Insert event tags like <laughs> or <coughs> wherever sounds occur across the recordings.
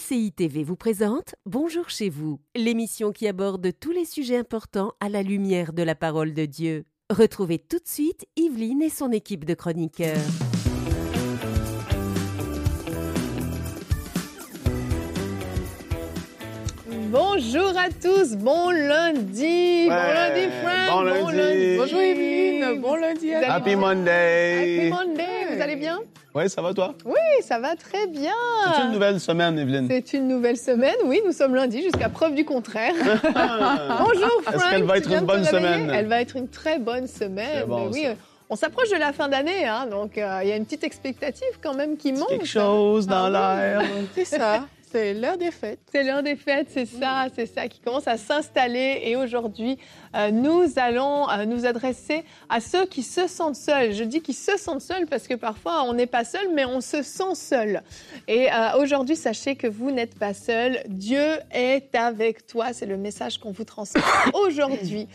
MCI TV vous présente Bonjour chez vous, l'émission qui aborde tous les sujets importants à la lumière de la parole de Dieu. Retrouvez tout de suite Yveline et son équipe de chroniqueurs. Bonjour à tous, bon lundi, bon lundi Frank, bon lundi. Bonjour Evelyne, bon lundi à Happy. Monday! Happy Monday, vous allez bien? Oui, ça va toi? Oui, ça va très bien. C'est une nouvelle semaine, Evelyne. C'est une nouvelle semaine, oui, nous sommes lundi jusqu'à preuve du contraire. <laughs> <laughs> Bonjour Frank. Est-ce qu'elle va être une bonne semaine? Elle va être une très bonne semaine, bon, oui. euh, On s'approche de la fin d'année, hein, donc euh, il y a une petite expectative quand même qui monte. Quelque chose dans Ah l'air. <laughs> C'est ça, c'est l'heure des fêtes. C'est l'heure des fêtes, c'est ça, c'est ça qui commence à s'installer. Et aujourd'hui, nous allons euh, nous adresser à ceux qui se sentent seuls. Je dis qu'ils se sentent seuls parce que parfois on n'est pas seul, mais on se sent seul. Et euh, aujourd'hui, sachez que vous n'êtes pas seul. Dieu est avec toi. C'est le message qu'on vous transmet <coughs> aujourd'hui.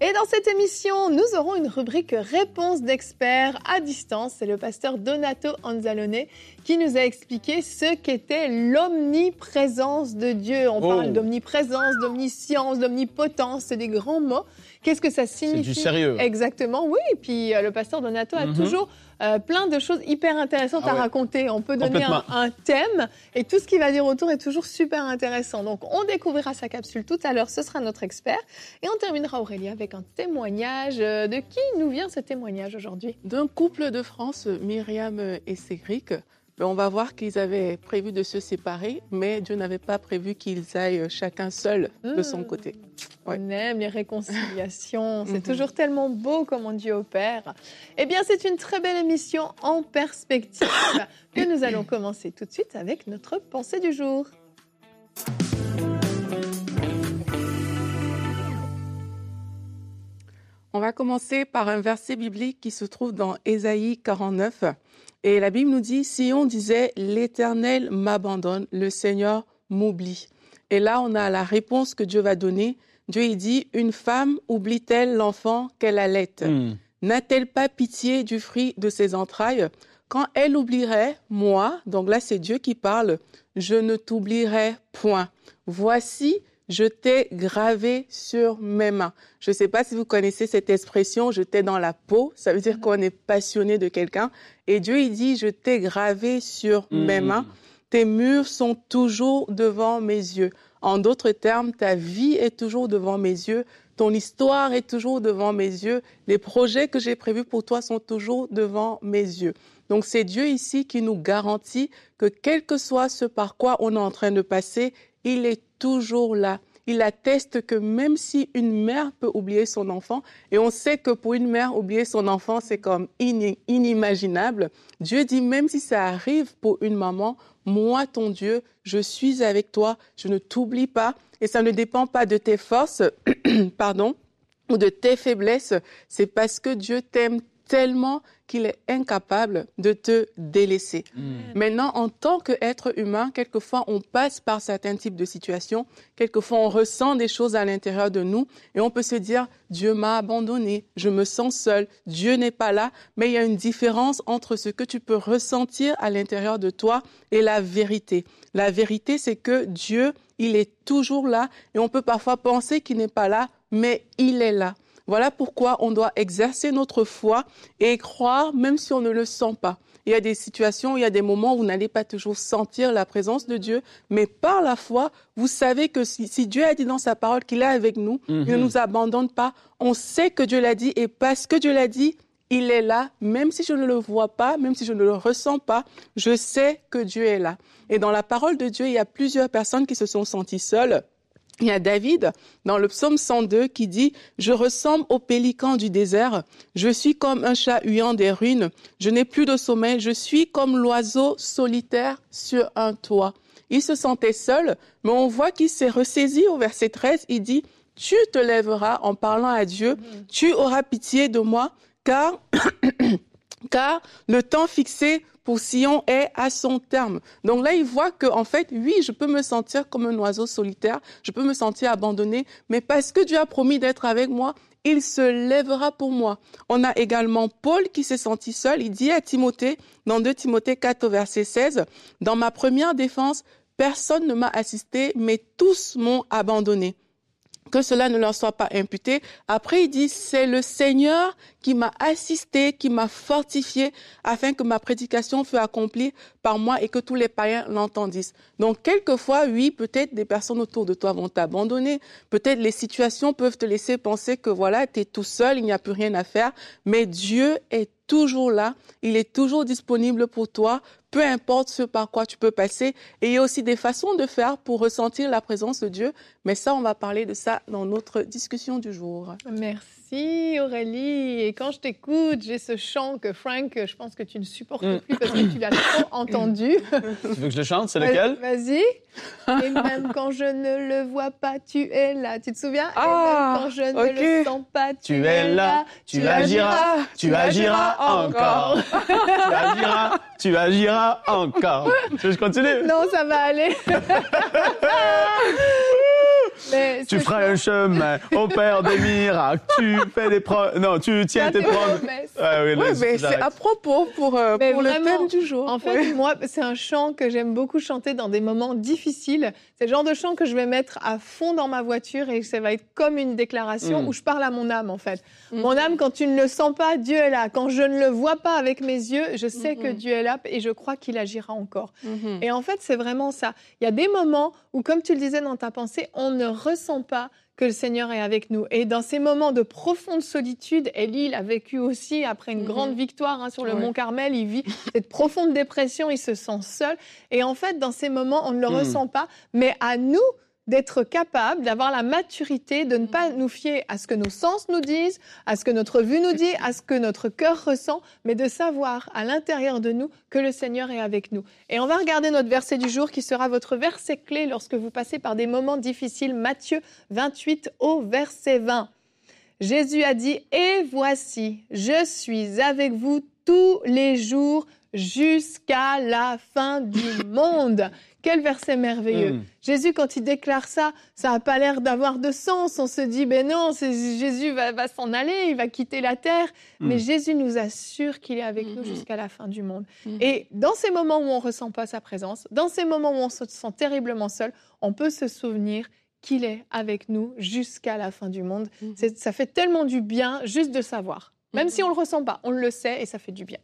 Et dans cette émission, nous aurons une rubrique réponse d'experts à distance. C'est le pasteur Donato Anzalone qui nous a expliqué ce qu'était l'omniprésence de Dieu. On Oh. parle d'omniprésence, d'omniscience, d'omnipotence, c'est des grands mots. Qu'est-ce que ça C'est signifie du sérieux. Exactement, oui. Et puis euh, le pasteur Donato a Mhm. toujours euh, plein de choses hyper intéressantes Ah à ouais. raconter. On peut donner un thème et tout ce qu'il va dire autour est toujours super intéressant. Donc on découvrira sa capsule tout à l'heure, ce sera notre expert. Et on terminera Aurélie avec un témoignage. Euh, De qui nous vient ce témoignage aujourd'hui? D'un couple de France, Myriam et Cédric, ben, on va voir qu'ils avaient prévu de se séparer, mais Dieu n'avait pas prévu qu'ils aillent chacun seul de son Hmm. côté. Ouais. On aime les réconciliations. <laughs> C'est Mhm. toujours tellement beau comment Dieu opère. Eh bien, c'est une très belle émission en perspective que nous allons commencer tout de suite avec notre pensée du jour. On va commencer par un verset biblique qui se trouve dans Ésaïe 49. Et la Bible nous dit, si on disait, l'Éternel m'abandonne, le Seigneur m'oublie. Et là, on a la réponse que Dieu va donner. Dieu, il dit, une femme oublie-t-elle l'enfant qu'elle allait Hmm. N'a-t-elle pas pitié du fruit de ses entrailles Quand elle oublierait, moi, donc là c'est Dieu qui parle, je ne t'oublierai point. Voici, je t'ai gravé sur mes mains. Je ne sais pas si vous connaissez cette expression, je t'ai dans la peau, ça veut dire qu'on est passionné de quelqu'un. Et Dieu, il dit, je t'ai gravé sur mes Hmm. mains. Tes murs sont toujours devant mes yeux. En d'autres termes, ta vie est toujours devant mes yeux. Ton histoire est toujours devant mes yeux. Les projets que j'ai prévus pour toi sont toujours devant mes yeux. Donc c'est Dieu ici qui nous garantit que quel que soit ce par quoi on est en train de passer, il est toujours là. Il atteste que même si une mère peut oublier son enfant, et on sait que pour une mère, oublier son enfant, c'est comme ini- inimaginable, Dieu dit même si ça arrive pour une maman, moi, ton Dieu, je suis avec toi, je ne t'oublie pas, et ça ne dépend pas de tes forces, <clears throat> pardon, ou de tes faiblesses, c'est parce que Dieu t'aime tellement qu'il est incapable de te délaisser. Hmm. Maintenant, en tant qu'être humain, quelquefois on passe par certains types de situations, quelquefois on ressent des choses à l'intérieur de nous et on peut se dire Dieu m'a abandonné, je me sens seul, Dieu n'est pas là, mais il y a une différence entre ce que tu peux ressentir à l'intérieur de toi et la vérité. La vérité, c'est que Dieu, il est toujours là et on peut parfois penser qu'il n'est pas là, mais il est là. Voilà pourquoi on doit exercer notre foi et croire même si on ne le sent pas. Il y a des situations, il y a des moments où vous n'allez pas toujours sentir la présence de Dieu, mais par la foi, vous savez que si, si Dieu a dit dans sa parole qu'il est avec nous, il ne Mhm. nous abandonne pas, on sait que Dieu l'a dit et parce que Dieu l'a dit, il est là, même si je ne le vois pas, même si je ne le ressens pas, je sais que Dieu est là. Et dans la parole de Dieu, il y a plusieurs personnes qui se sont senties seules. Il y a David dans le psaume 102 qui dit Je ressemble au pélican du désert, je suis comme un chat huyant des ruines, je n'ai plus de sommeil, je suis comme l'oiseau solitaire sur un toit. Il se sentait seul, mais on voit qu'il s'est ressaisi au verset 13. Il dit Tu te lèveras en parlant à Dieu, tu auras pitié de moi, car, <clears throat> car le temps fixé pour Sion est à son terme. Donc là, il voit que, en fait, oui, je peux me sentir comme un oiseau solitaire, je peux me sentir abandonné, mais parce que Dieu a promis d'être avec moi, il se lèvera pour moi. On a également Paul qui s'est senti seul. Il dit à Timothée, dans 2 Timothée 4 au verset 16, dans ma première défense, personne ne m'a assisté, mais tous m'ont abandonné que cela ne leur soit pas imputé. Après, il dit, c'est le Seigneur qui m'a assisté, qui m'a fortifié, afin que ma prédication fût accomplie par moi et que tous les païens l'entendissent. Donc, quelquefois, oui, peut-être des personnes autour de toi vont t'abandonner. Peut-être les situations peuvent te laisser penser que voilà, tu es tout seul, il n'y a plus rien à faire. Mais Dieu est toujours là. Il est toujours disponible pour toi peu importe ce par quoi tu peux passer. Et il y a aussi des façons de faire pour ressentir la présence de Dieu. Mais ça, on va parler de ça dans notre discussion du jour. Merci Aurélie. Et quand je t'écoute, j'ai ce chant que Frank, je pense que tu ne supportes mm. plus parce que tu l'as trop <coughs> entendu. Tu veux que je le chante? C'est lequel? Vas-y. <laughs> Et même quand je ne le vois pas, tu es là. Tu te souviens? Ah, Et même quand je ne le sens pas, tu, es là. Tu, agiras, tu agiras encore. tu agiras, <laughs> tu agiras encore. Je continue? Non, ça va aller. <laughs> tu feras un chemin au Père des miracles. Tu fais des pro... Non, tu tiens tes promesses. Ouais, oui, mais c'est à propos pour, euh, pour le thème du jour. En fait, moi, c'est un chant que j'aime beaucoup chanter dans des moments difficiles. C'est le genre de chant que je vais mettre à fond dans ma voiture et ça va être comme une déclaration mm. où je parle à mon âme, en fait. Mm. Mon âme, quand tu ne le sens pas, Dieu est là. Quand je ne le vois pas avec mes yeux, je sais que Dieu est là et je crois qu'il agira encore. Mm-hmm. Et en fait, c'est vraiment ça. Il y a des moments où, comme tu le disais dans ta pensée, on ne ressent pas que le Seigneur est avec nous. Et dans ces moments de profonde solitude, Élie l'a vécu aussi après une mhm. grande victoire hein, sur le mont Carmel. Il vit cette profonde dépression, il se sent seul. Et en fait, dans ces moments, on ne le mhm. ressent pas. Mais à nous d'être capable, d'avoir la maturité de ne pas nous fier à ce que nos sens nous disent, à ce que notre vue nous dit, à ce que notre cœur ressent, mais de savoir à l'intérieur de nous que le Seigneur est avec nous. Et on va regarder notre verset du jour qui sera votre verset clé lorsque vous passez par des moments difficiles. Matthieu 28 au verset 20. Jésus a dit, Et voici, je suis avec vous tous les jours jusqu'à la fin du <laughs> monde. Quel verset merveilleux. Hmm. Jésus, quand il déclare ça, ça n'a pas l'air d'avoir de sens. On se dit, ben non, Jésus va, s'en aller, il va quitter la terre. Hmm. Mais Jésus nous assure qu'il est avec nous hmm. jusqu'à la fin du monde. Et dans ces moments où on ne ressent pas sa présence, dans ces moments où on se sent terriblement seul, on peut se souvenir qu'il est avec nous jusqu'à la fin du monde. Ça fait tellement du bien juste de savoir. Même si on ne le ressent pas, on le sait et ça fait du bien.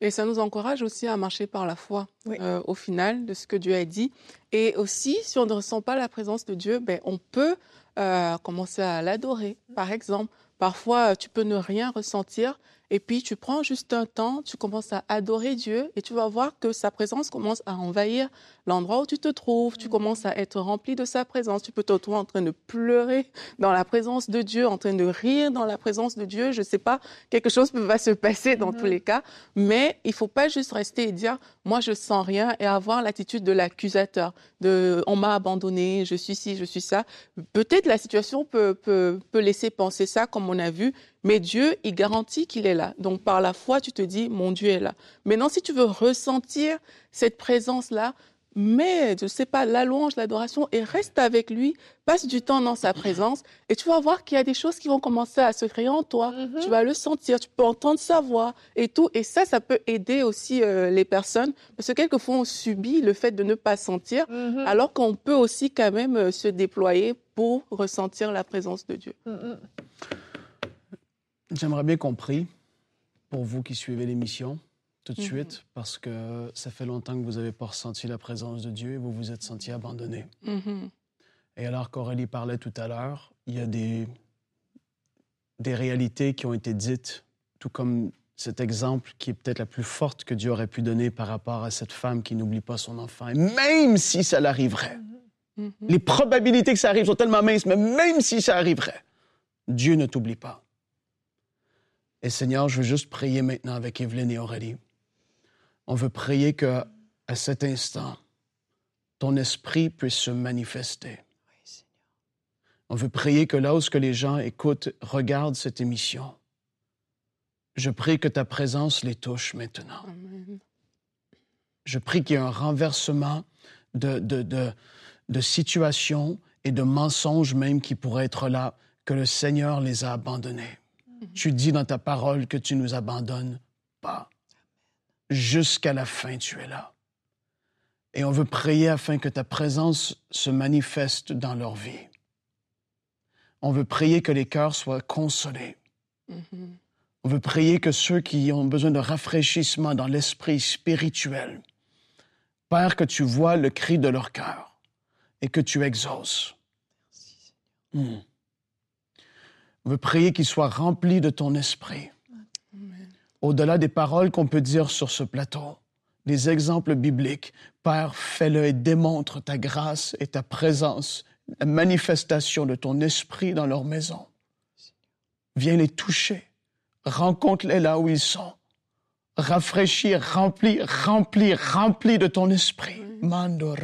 Et ça nous encourage aussi à marcher par la foi euh, au final de ce que Dieu a dit. Et aussi, si on ne ressent pas la présence de Dieu, ben, on peut euh, commencer à l'adorer. Par exemple, parfois, tu peux ne rien ressentir, et puis tu prends juste un temps, tu commences à adorer Dieu et tu vas voir que sa présence commence à envahir l'endroit où tu te trouves. Tu commences à être rempli de sa présence. Tu peux te retrouver en train de pleurer dans la présence de Dieu, en train de rire dans la présence de Dieu. Je ne sais pas, quelque chose va se passer dans tous les cas. Mais il faut pas juste rester et dire, moi je sens rien et avoir l'attitude de l'accusateur, de on m'a abandonné, je suis ci, je suis ça. Peut-être la situation peut, peut, peut laisser penser ça, comme on a vu, mais Dieu, il garantit qu'il est là. Donc par la foi, tu te dis, mon Dieu est là. Maintenant, si tu veux ressentir cette présence-là, mets, je ne sais pas, la louange, l'adoration et reste avec lui, passe du temps dans sa présence et tu vas voir qu'il y a des choses qui vont commencer à se créer en toi. Mm-hmm. Tu vas le sentir, tu peux entendre sa voix et tout. Et ça, ça peut aider aussi euh, les personnes parce que quelquefois on subit le fait de ne pas sentir mm-hmm. alors qu'on peut aussi quand même euh, se déployer pour ressentir la présence de Dieu. Mm-hmm. J'aimerais bien qu'on prie pour vous qui suivez l'émission tout de mhm. suite, parce que ça fait longtemps que vous n'avez pas ressenti la présence de Dieu et vous vous êtes senti abandonné. Mhm. Et alors qu'Aurélie parlait tout à l'heure, il y a des, des réalités qui ont été dites, tout comme cet exemple qui est peut-être la plus forte que Dieu aurait pu donner par rapport à cette femme qui n'oublie pas son enfant. Et même si ça l'arriverait, mhm. les probabilités que ça arrive sont tellement minces, mais même si ça arriverait, Dieu ne t'oublie pas. Et Seigneur, je veux juste prier maintenant avec Evelyne et Aurélie. On veut prier que, à cet instant, ton esprit puisse se manifester. On veut prier que là où les gens écoutent, regardent cette émission, je prie que ta présence les touche maintenant. Je prie qu'il y ait un renversement de, de, de, de situations et de mensonges même qui pourraient être là, que le Seigneur les a abandonnés. Tu dis dans ta parole que tu nous abandonnes pas. Jusqu'à la fin, tu es là. Et on veut prier afin que ta présence se manifeste dans leur vie. On veut prier que les cœurs soient consolés. Mm-hmm. On veut prier que ceux qui ont besoin de rafraîchissement dans l'esprit spirituel, Père, que tu vois le cri de leur cœur et que tu exauces. Mm. On veut prier qu'ils soient remplis de ton esprit. Au-delà des paroles qu'on peut dire sur ce plateau, des exemples bibliques, Père, fais-le et démontre ta grâce et ta présence, la manifestation de ton esprit dans leur maison. Viens les toucher, rencontre-les là où ils sont, rafraîchir, remplir, remplir, remplir de ton esprit. Mandore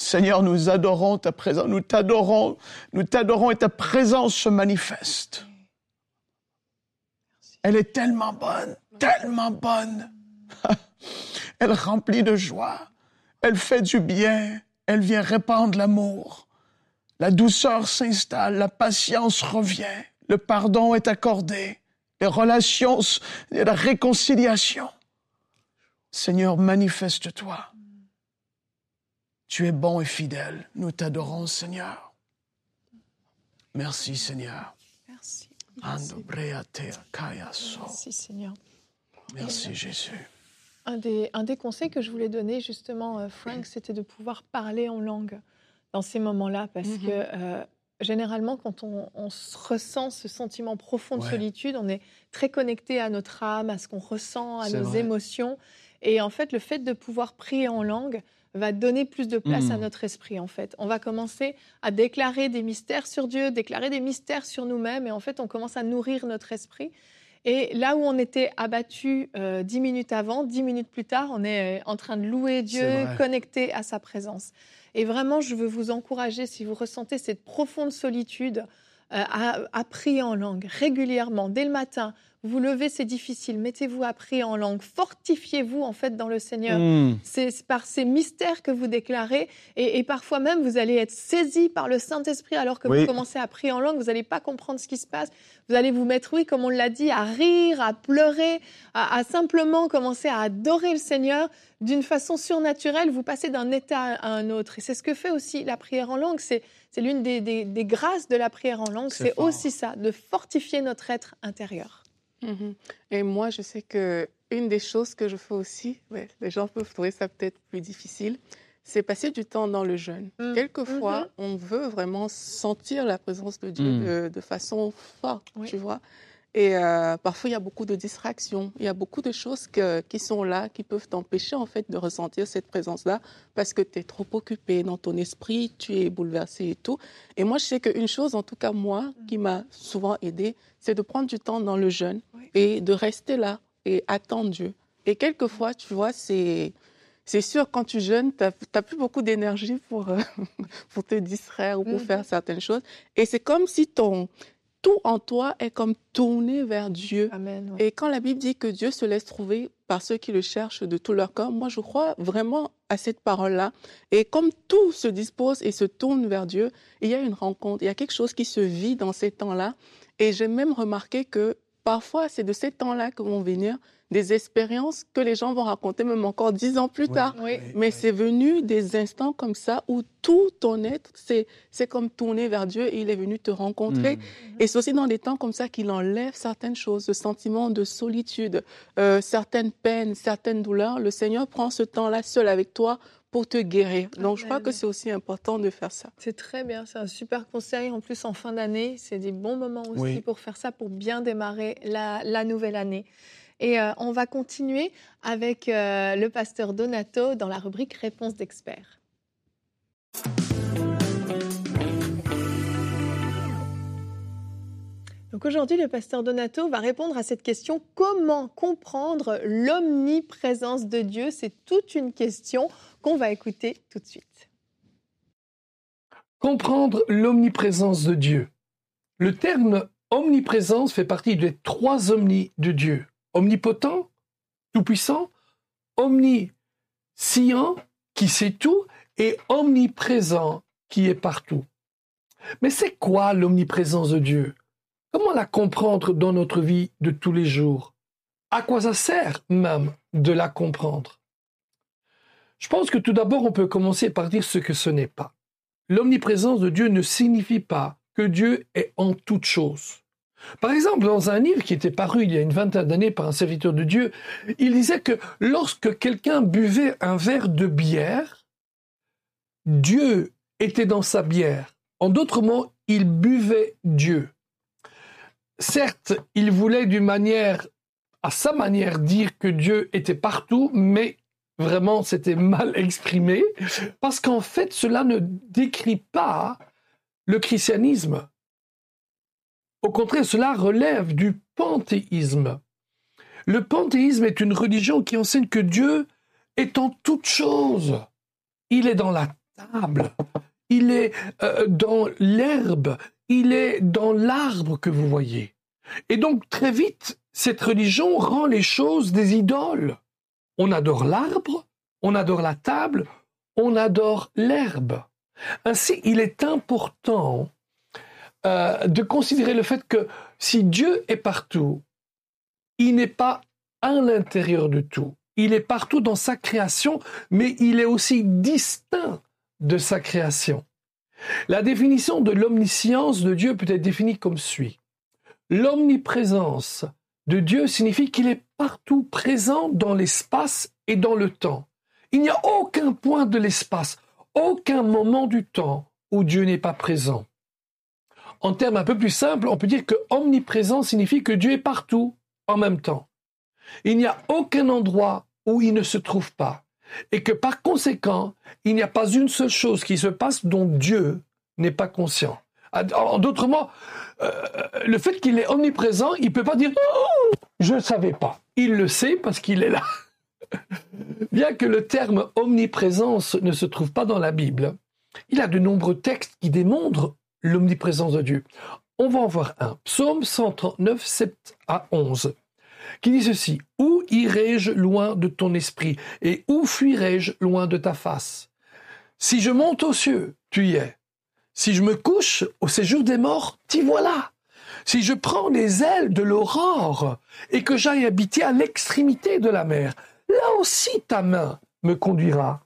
Seigneur, nous adorons ta présence, nous t'adorons, nous t'adorons et ta présence se manifeste. Elle est tellement bonne, tellement bonne. <laughs> Elle remplit de joie, elle fait du bien, elle vient répandre l'amour. La douceur s'installe, la patience revient, le pardon est accordé, les relations, la réconciliation. Seigneur, manifeste-toi. Tu es bon et fidèle. Nous t'adorons, Seigneur. Merci, Seigneur. Merci. Merci, Seigneur. Merci, Jésus. Un des, un des conseils que je voulais donner, justement, euh, Frank, c'était de pouvoir parler en langue dans ces moments-là, parce mm-hmm. que euh, généralement, quand on, ressent ce sentiment profond de solitude, on est très connecté à notre âme, à ce qu'on ressent, à nos émotions. Et en fait, le fait de pouvoir prier en langue, va donner plus de place à hmm. notre esprit, en fait. On va commencer à déclarer des mystères sur Dieu, déclarer des mystères sur nous-mêmes, et en fait, on commence à nourrir notre esprit. Et là où on était abattu euh, dix minutes avant, dix minutes plus tard, on est euh, en train de louer Dieu, connecté à sa présence. Et vraiment, je veux vous encourager, si vous ressentez cette profonde solitude, euh, à prier en langue régulièrement, dès le matin, vous levez, c'est difficile. Mettez-vous à prier en langue. Fortifiez-vous en fait dans le Seigneur. Hmm. C'est par ces mystères que vous déclarez. Et, parfois même, vous allez être saisi par le Saint-Esprit alors que vous commencez à prier en langue. Vous n'allez pas comprendre ce qui se passe. Vous allez vous mettre, oui, comme on l'a dit, à rire, à pleurer, à, simplement commencer à adorer le Seigneur d'une façon surnaturelle. Vous passez d'un état à un autre. Et c'est ce que fait aussi la prière en langue. C'est l'une des, des, grâces de la prière en langue. C'est aussi ça, de fortifier notre être intérieur. Mhm. Et moi, je sais que une des choses que je fais aussi, les gens peuvent trouver ça peut-être plus difficile, c'est passer du temps dans le jeûne. Mm. Quelquefois, mhm. on veut vraiment sentir la présence de Dieu mm. de, façon forte, tu vois. Et euh, parfois, il y a beaucoup de distractions, il y a beaucoup de choses qui sont là, qui peuvent t'empêcher en fait de ressentir cette présence-là, parce que tu es trop occupé dans ton esprit, tu es bouleversé et tout. Et moi, je sais qu'une chose, en tout cas moi, qui m'a souvent aidé, c'est de prendre du temps dans le jeûne et de rester là et attendre Dieu. Et quelquefois, tu vois, c'est... C'est sûr, quand tu jeûnes, tu n'as plus beaucoup d'énergie pour, euh, <laughs> pour te distraire ou pour mm-hmm. faire certaines choses. Et c'est comme si ton, tout en toi est comme tourné vers Dieu. Et quand la Bible dit que Dieu se laisse trouver par ceux qui le cherchent de tout leur corps, moi je crois vraiment à cette parole-là. Et comme tout se dispose et se tourne vers Dieu, il y a une rencontre, il y a quelque chose qui se vit dans ces temps-là. Et j'ai même remarqué que parfois c'est de ces temps-là que vont venir des expériences que les gens vont raconter même encore dix ans plus tard. Mais c'est venu des instants comme ça où tout ton être, c'est, c'est comme tourner vers Dieu et il est venu te rencontrer. Mm. Et c'est aussi dans des temps comme ça qu'il enlève certaines choses, ce sentiment de solitude, euh, certaines peines, certaines douleurs. Le Seigneur prend ce temps-là seul avec toi pour te guérir. Donc, je crois que c'est aussi important de faire ça. C'est très bien, c'est un super conseil. En plus, en fin d'année, c'est des bons moments aussi pour faire ça, pour bien démarrer la, la nouvelle année. Et euh, on va continuer avec euh, le pasteur Donato dans la rubrique Réponse d'experts. Donc aujourd'hui, le pasteur Donato va répondre à cette question comment comprendre l'omniprésence de Dieu? C'est toute une question qu'on va écouter tout de suite. Comprendre l'omniprésence de Dieu. Le terme omniprésence fait partie des trois omnis de Dieu omnipotent, tout-puissant, omniscient, qui sait tout, et omniprésent, qui est partout. Mais c'est quoi l'omniprésence de Dieu? Comment la comprendre dans notre vie de tous les jours? À quoi ça sert même de la comprendre? Je pense que tout d'abord, on peut commencer par dire ce que ce n'est pas. L'omniprésence de Dieu ne signifie pas que Dieu est en toutes choses. Par exemple, dans un livre qui était paru il y a une vingtaine d'années par un serviteur de Dieu, il disait que lorsque quelqu'un buvait un verre de bière, Dieu était dans sa bière. En d'autres mots, il buvait Dieu. Certes, il voulait d'une manière, à sa manière, dire que Dieu était partout, mais vraiment c'était mal <laughs> exprimé, parce qu'en fait, cela ne décrit pas le christianisme. Au contraire, cela relève du panthéisme. Le panthéisme est une religion qui enseigne que Dieu est en toutes choses. Il est dans la table, il est euh, dans l'herbe, il est dans l'arbre que vous voyez. Et donc très vite, cette religion rend les choses des idoles. On adore l'arbre, on adore la table, on adore l'herbe. Ainsi, il est important euh, de considérer le fait que si Dieu est partout, il n'est pas à l'intérieur de tout. Il est partout dans sa création, mais il est aussi distinct de sa création. La définition de l'omniscience de Dieu peut être définie comme suit. L'omniprésence de Dieu signifie qu'il est partout présent dans l'espace et dans le temps. Il n'y a aucun point de l'espace, aucun moment du temps où Dieu n'est pas présent. En termes un peu plus simples, on peut dire que omniprésent signifie que Dieu est partout en même temps. Il n'y a aucun endroit où il ne se trouve pas. Et que par conséquent, il n'y a pas une seule chose qui se passe dont Dieu n'est pas conscient. En d'autres mots, euh, le fait qu'il est omniprésent, il ne peut pas dire oh, je ne savais pas. Il le sait parce qu'il est là. <laughs> Bien que le terme omniprésence ne se trouve pas dans la Bible, il a de nombreux textes qui démontrent l'omniprésence de Dieu. On va en voir un. Psaume 139, 7 à 11, qui dit ceci. Où irai-je loin de ton esprit et où fuirai-je loin de ta face? Si je monte aux cieux, tu y es. Si je me couche au séjour des morts, t'y voilà. Si je prends les ailes de l'aurore et que j'aille habiter à l'extrémité de la mer, là aussi ta main me conduira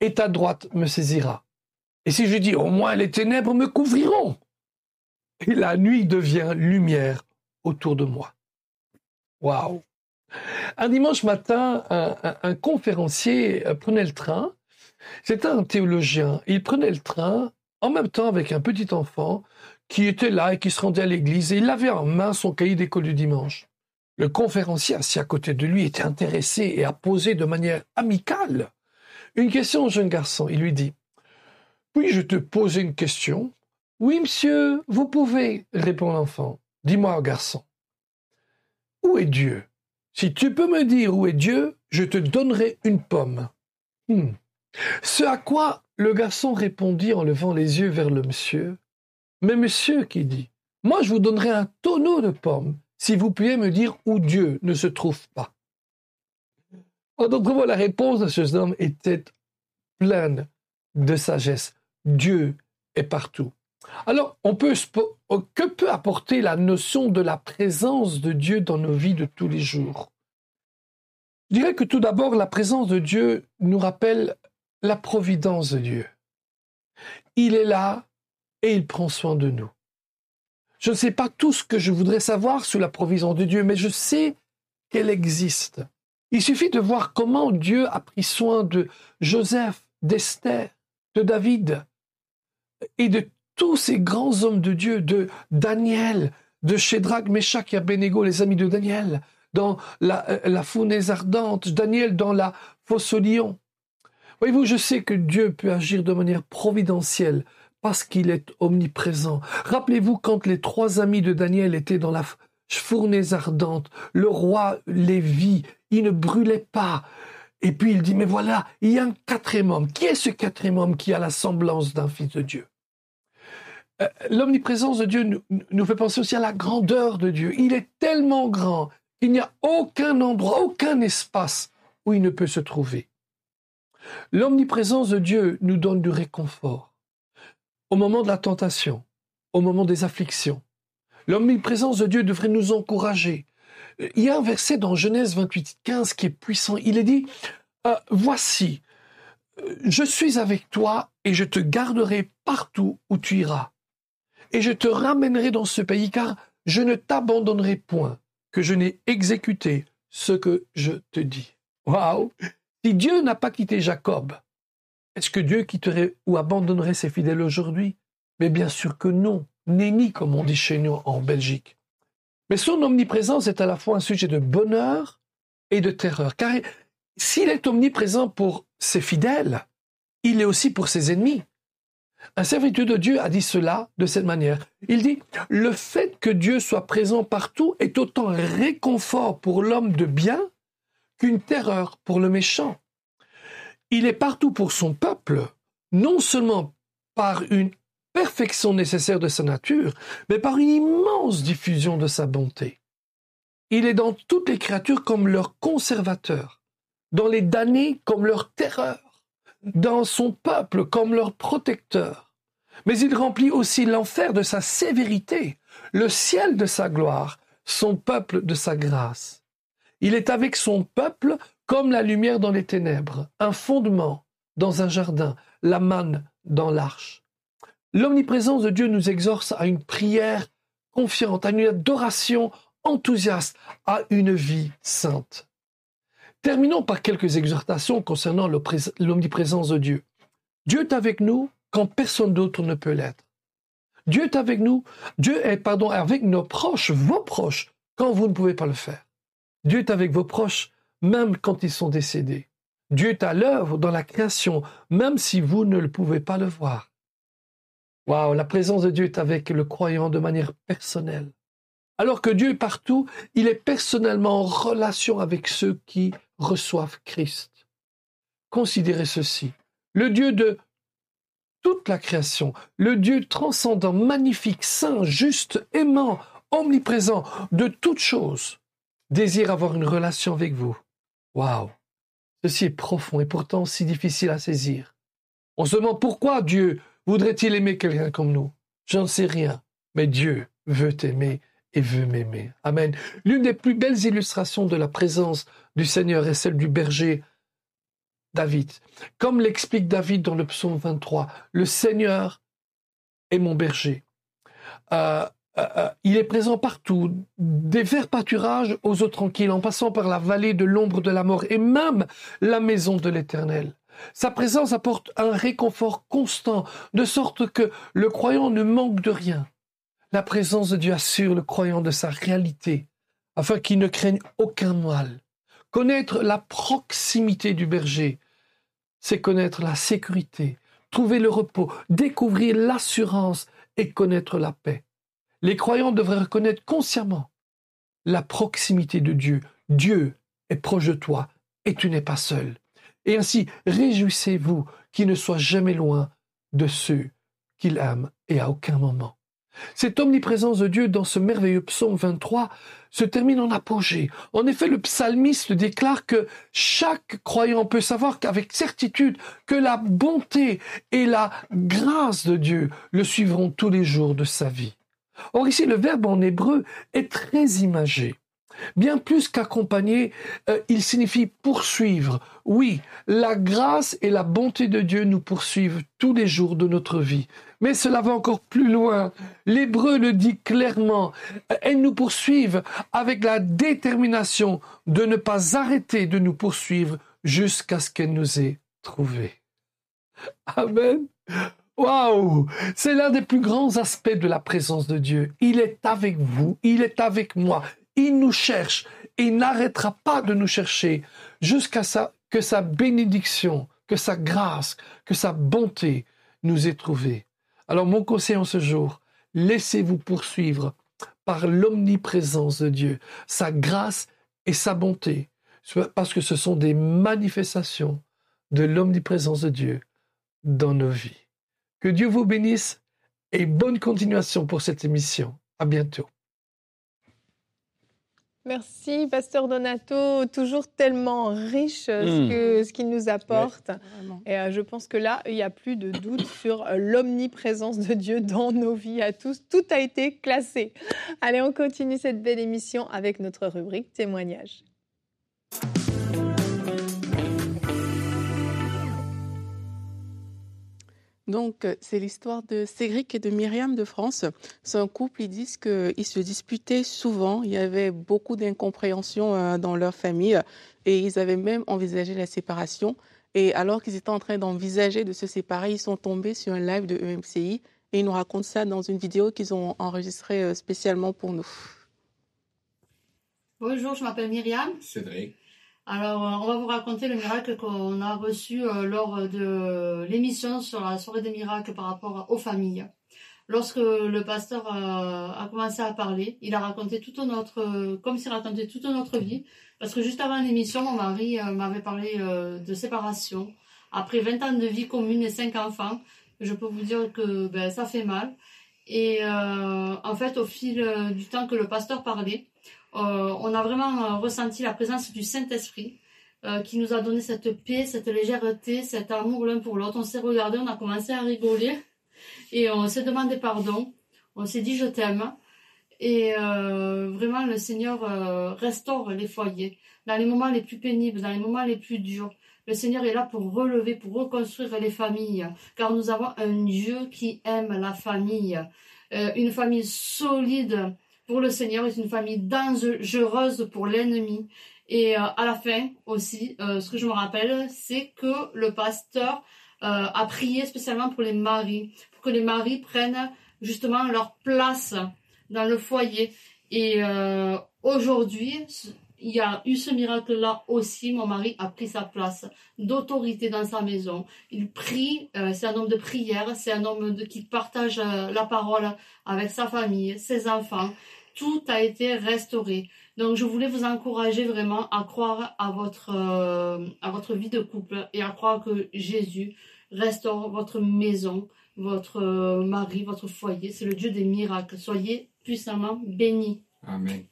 et ta droite me saisira. Et si je dis au moins les ténèbres me couvriront, et la nuit devient lumière autour de moi. Waouh! Un dimanche matin, un, conférencier euh, prenait le train. C'était un théologien. Il prenait le train en même temps avec un petit enfant qui était là et qui se rendait à l'église et il avait en main son cahier d'école du dimanche. Le conférencier assis à côté de lui était intéressé et a posé de manière amicale une question au jeune garçon. Il lui dit puis-je te poser une question Oui, monsieur, vous pouvez, répond l'enfant. Dis-moi, garçon, où est Dieu? Si tu peux me dire où est Dieu, je te donnerai une pomme. Hmm. Ce à quoi le garçon répondit en levant les yeux vers le monsieur. Mais monsieur, qui dit, moi je vous donnerai un tonneau de pommes si vous pouviez me dire où Dieu ne se trouve pas. En d'autres mots, la réponse de ce homme était pleine de sagesse. Dieu est partout. Alors, on peut, que peut apporter la notion de la présence de Dieu dans nos vies de tous les jours? Je dirais que tout d'abord, la présence de Dieu nous rappelle la providence de Dieu. Il est là et il prend soin de nous. Je ne sais pas tout ce que je voudrais savoir sur la providence de Dieu, mais je sais qu'elle existe. Il suffit de voir comment Dieu a pris soin de Joseph, d'Esther, de David, et de tous ces grands hommes de Dieu, de Daniel, de Shadrach, Meshach et Abednego, les amis de Daniel, dans la, euh, la fournaise ardente, Daniel dans la fosse au lion. Voyez-vous, je sais que Dieu peut agir de manière providentielle parce qu'il est omniprésent. Rappelez-vous quand les trois amis de Daniel étaient dans la fournaise ardente, le roi les vit, il ne brûlait pas. Et puis il dit, mais voilà, il y a un quatrième homme. Qui est ce quatrième homme qui a la semblance d'un fils de Dieu? L'omniprésence de Dieu nous, fait penser aussi à la grandeur de Dieu. Il est tellement grand qu'il n'y a aucun endroit, aucun espace où il ne peut se trouver. L'omniprésence de Dieu nous donne du réconfort au moment de la tentation, au moment des afflictions. L'omniprésence de Dieu devrait nous encourager, il y a un verset dans Genèse 28, 15 qui est puissant. Il est dit, euh, voici, je suis avec toi et je te garderai partout où tu iras. Et je te ramènerai dans ce pays car je ne t'abandonnerai point que je n'ai exécuté ce que je te dis. Waouh! Si Dieu n'a pas quitté Jacob, est-ce que Dieu quitterait ou abandonnerait ses fidèles aujourd'hui? Mais bien sûr que non. Nenni, comme on dit chez nous en Belgique. Mais son omniprésence est à la fois un sujet de bonheur et de terreur. Car s'il est omniprésent pour ses fidèles, il est aussi pour ses ennemis. Un serviteur de Dieu a dit cela de cette manière. Il dit, le fait que Dieu soit présent partout est autant réconfort pour l'homme de bien qu'une terreur pour le méchant. Il est partout pour son peuple, non seulement par une perfection nécessaire de sa nature, mais par une immense diffusion de sa bonté. Il est dans toutes les créatures comme leur conservateur, dans les damnés comme leur terreur, dans son peuple comme leur protecteur. Mais il remplit aussi l'enfer de sa sévérité, le ciel de sa gloire, son peuple de sa grâce. Il est avec son peuple comme la lumière dans les ténèbres, un fondement dans un jardin, la manne dans l'arche. L'omniprésence de Dieu nous exorce à une prière confiante, à une adoration enthousiaste, à une vie sainte. Terminons par quelques exhortations concernant l'omniprésence de Dieu. Dieu est avec nous quand personne d'autre ne peut l'être. Dieu est avec nous, Dieu est pardon avec nos proches, vos proches, quand vous ne pouvez pas le faire. Dieu est avec vos proches même quand ils sont décédés. Dieu est à l'œuvre dans la création, même si vous ne le pouvez pas le voir. Waouh, la présence de Dieu est avec le croyant de manière personnelle. Alors que Dieu est partout, il est personnellement en relation avec ceux qui reçoivent Christ. Considérez ceci. Le Dieu de toute la création, le Dieu transcendant, magnifique, saint, juste, aimant, omniprésent de toutes choses, désire avoir une relation avec vous. Waouh! Ceci est profond et pourtant si difficile à saisir. On se demande pourquoi Dieu voudrait-il aimer quelqu'un comme nous? J'en sais rien, mais Dieu veut aimer et veut m'aimer. Amen. L'une des plus belles illustrations de la présence du Seigneur est celle du berger David. Comme l'explique David dans le psaume 23, le Seigneur est mon berger. Euh, euh, euh, il est présent partout, des verts pâturages aux eaux tranquilles, en passant par la vallée de l'ombre de la mort et même la maison de l'Éternel. Sa présence apporte un réconfort constant, de sorte que le croyant ne manque de rien. La présence de Dieu assure le croyant de sa réalité, afin qu'il ne craigne aucun mal. Connaître la proximité du berger, c'est connaître la sécurité, trouver le repos, découvrir l'assurance et connaître la paix. Les croyants devraient reconnaître consciemment la proximité de Dieu. Dieu est proche de toi et tu n'es pas seul. Et ainsi, réjouissez-vous qu'il ne soit jamais loin de ceux qu'il aime et à aucun moment. Cette omniprésence de Dieu dans ce merveilleux psaume 23 se termine en apogée. En effet, le psalmiste déclare que chaque croyant peut savoir qu'avec certitude que la bonté et la grâce de Dieu le suivront tous les jours de sa vie. Or ici, le verbe en hébreu est très imagé. Bien plus qu'accompagner, euh, il signifie poursuivre. Oui, la grâce et la bonté de Dieu nous poursuivent tous les jours de notre vie. Mais cela va encore plus loin. L'hébreu le dit clairement. Elles nous poursuivent avec la détermination de ne pas arrêter de nous poursuivre jusqu'à ce qu'elle nous ait trouvés. Amen. Waouh C'est l'un des plus grands aspects de la présence de Dieu. Il est avec vous, il est avec moi, il nous cherche et il n'arrêtera pas de nous chercher jusqu'à que sa bénédiction, que sa grâce, que sa bonté nous ait trouvés. Alors mon conseil en ce jour, laissez-vous poursuivre par l'omniprésence de Dieu, sa grâce et sa bonté, parce que ce sont des manifestations de l'omniprésence de Dieu dans nos vies. Que Dieu vous bénisse et bonne continuation pour cette émission. À bientôt. Merci, Pasteur Donato. Toujours tellement riche ce hmm. qu'il nous apporte. et euh, je pense que là, il n'y a plus de doute <laughs> sur euh, l'omniprésence de Dieu dans nos vies à tous. Tout a été classé. Allez, on continue cette belle émission avec notre rubrique témoignage. Donc, euh, c'est l'histoire de Cédric et de Myriam de France. C'est un couple, ils disent qu'ils se disputaient souvent. Il y avait beaucoup d'incompréhension euh, dans leur famille et ils avaient même envisagé la séparation. Et alors qu'ils étaient en train d'envisager de se séparer, ils sont tombés sur un live de EMCI et ils nous racontent ça dans une vidéo qu'ils ont enregistrée euh, spécialement pour nous. Bonjour, je m'appelle Myriam. Cédric. Alors, euh, on va vous raconter le miracle qu'on a reçu euh, lors de l'émission sur la soirée des miracles par rapport aux familles. Lorsque le pasteur euh, a commencé à parler, il a raconté toute notre, comme s'il racontait toute notre vie. Parce que juste avant l'émission, mon mari m'avait parlé de séparation. Après 20 ans de vie commune et 5 enfants, je peux vous dire que ben, ça fait mal. Et en fait, au fil du temps que le pasteur parlait, on a vraiment euh, ressenti la présence du Saint-Esprit euh, qui nous a donné cette paix, cette légèreté, cet amour l'un pour l'autre. On s'est regardé, on a commencé à rigoler et on s'est demandé pardon. On s'est dit je t'aime. Et vraiment, le Seigneur restaure les foyers. Dans les moments les plus pénibles, dans les moments les plus durs, le Seigneur est là pour relever, pour reconstruire les familles. Car nous avons un Dieu qui aime la famille. une famille solide pour le Seigneur est une famille dangereuse pour l'ennemi. Et euh, à la fin aussi, euh, ce que je me rappelle, c'est que le pasteur euh, a prié spécialement pour les maris, pour que les maris prennent justement leur place dans le foyer. Et aujourd'hui, il y a eu ce miracle-là aussi. Mon mari a pris sa place d'autorité dans sa maison. Il prie, c'est un homme de prière, c'est un homme qui partage la parole avec sa famille, ses enfants tout a été restauré. Donc je voulais vous encourager vraiment à croire à votre, euh, vie de couple et à croire que Jésus restaure votre maison, votre euh, mari, votre foyer. C'est le Dieu des miracles. Soyez puissamment bénis. Amen.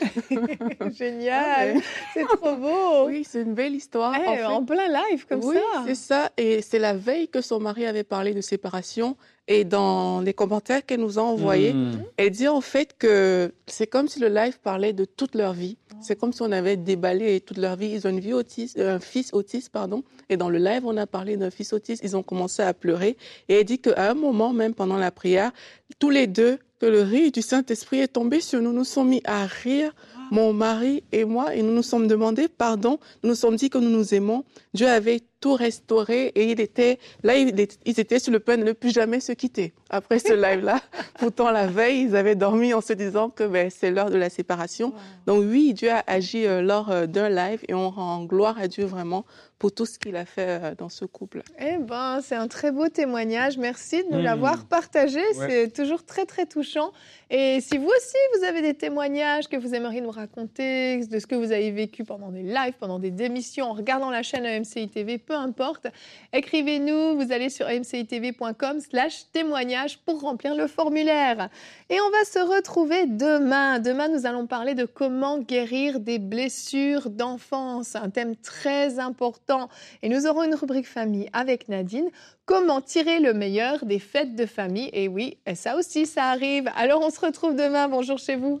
<laughs> Génial, ah, c'est trop beau. Oui, c'est une belle histoire. Eh, en, plein live comme oui, ça. c'est ça. Et c'est la veille que son mari avait parlé de séparation. Et dans les commentaires qu'elle nous a envoyés, hmm. elle dit en fait que c'est comme si le live parlait de toute leur vie. C'est comme si on avait déballé toute leur vie. Ils ont une vie autiste, un fils autiste, pardon. Et dans le live, on a parlé d'un fils autiste. Ils ont commencé à pleurer. Et elle dit qu'à un moment, même pendant la prière, tous les deux, que le rire du Saint-Esprit est tombé sur nous. Nous sommes mis à rire mon mari et moi, et nous nous sommes demandé pardon. Nous nous sommes dit que nous nous aimons. Dieu avait tout restauré et il était là, ils étaient sur le point de ne plus jamais se quitter après ce <laughs> live-là. Pourtant, la veille, ils avaient dormi en se disant que ben, c'est l'heure de la séparation. Donc oui, Dieu a agi euh, lors euh, d'un live et on rend gloire à Dieu vraiment pour tout ce qu'il a fait euh, dans ce couple. Eh ben, c'est un très beau témoignage. Merci de nous mmh. l'avoir partagé. C'est toujours très, très touchant. Et si vous aussi, vous avez des témoignages que vous aimeriez nous raconter, de ce que vous avez vécu pendant des lives, pendant des démissions, en regardant la chaîne MCI TV, peu importe, écrivez-nous. Vous allez sur mcitv.com slash témoignage pour remplir le formulaire. Et on va se retrouver demain. Demain, nous allons parler de comment guérir des blessures d'enfance. Un thème très important et nous aurons une rubrique famille avec Nadine. Comment tirer le meilleur des fêtes de famille Et oui, ça aussi, ça arrive. Alors on se retrouve demain. Bonjour chez vous.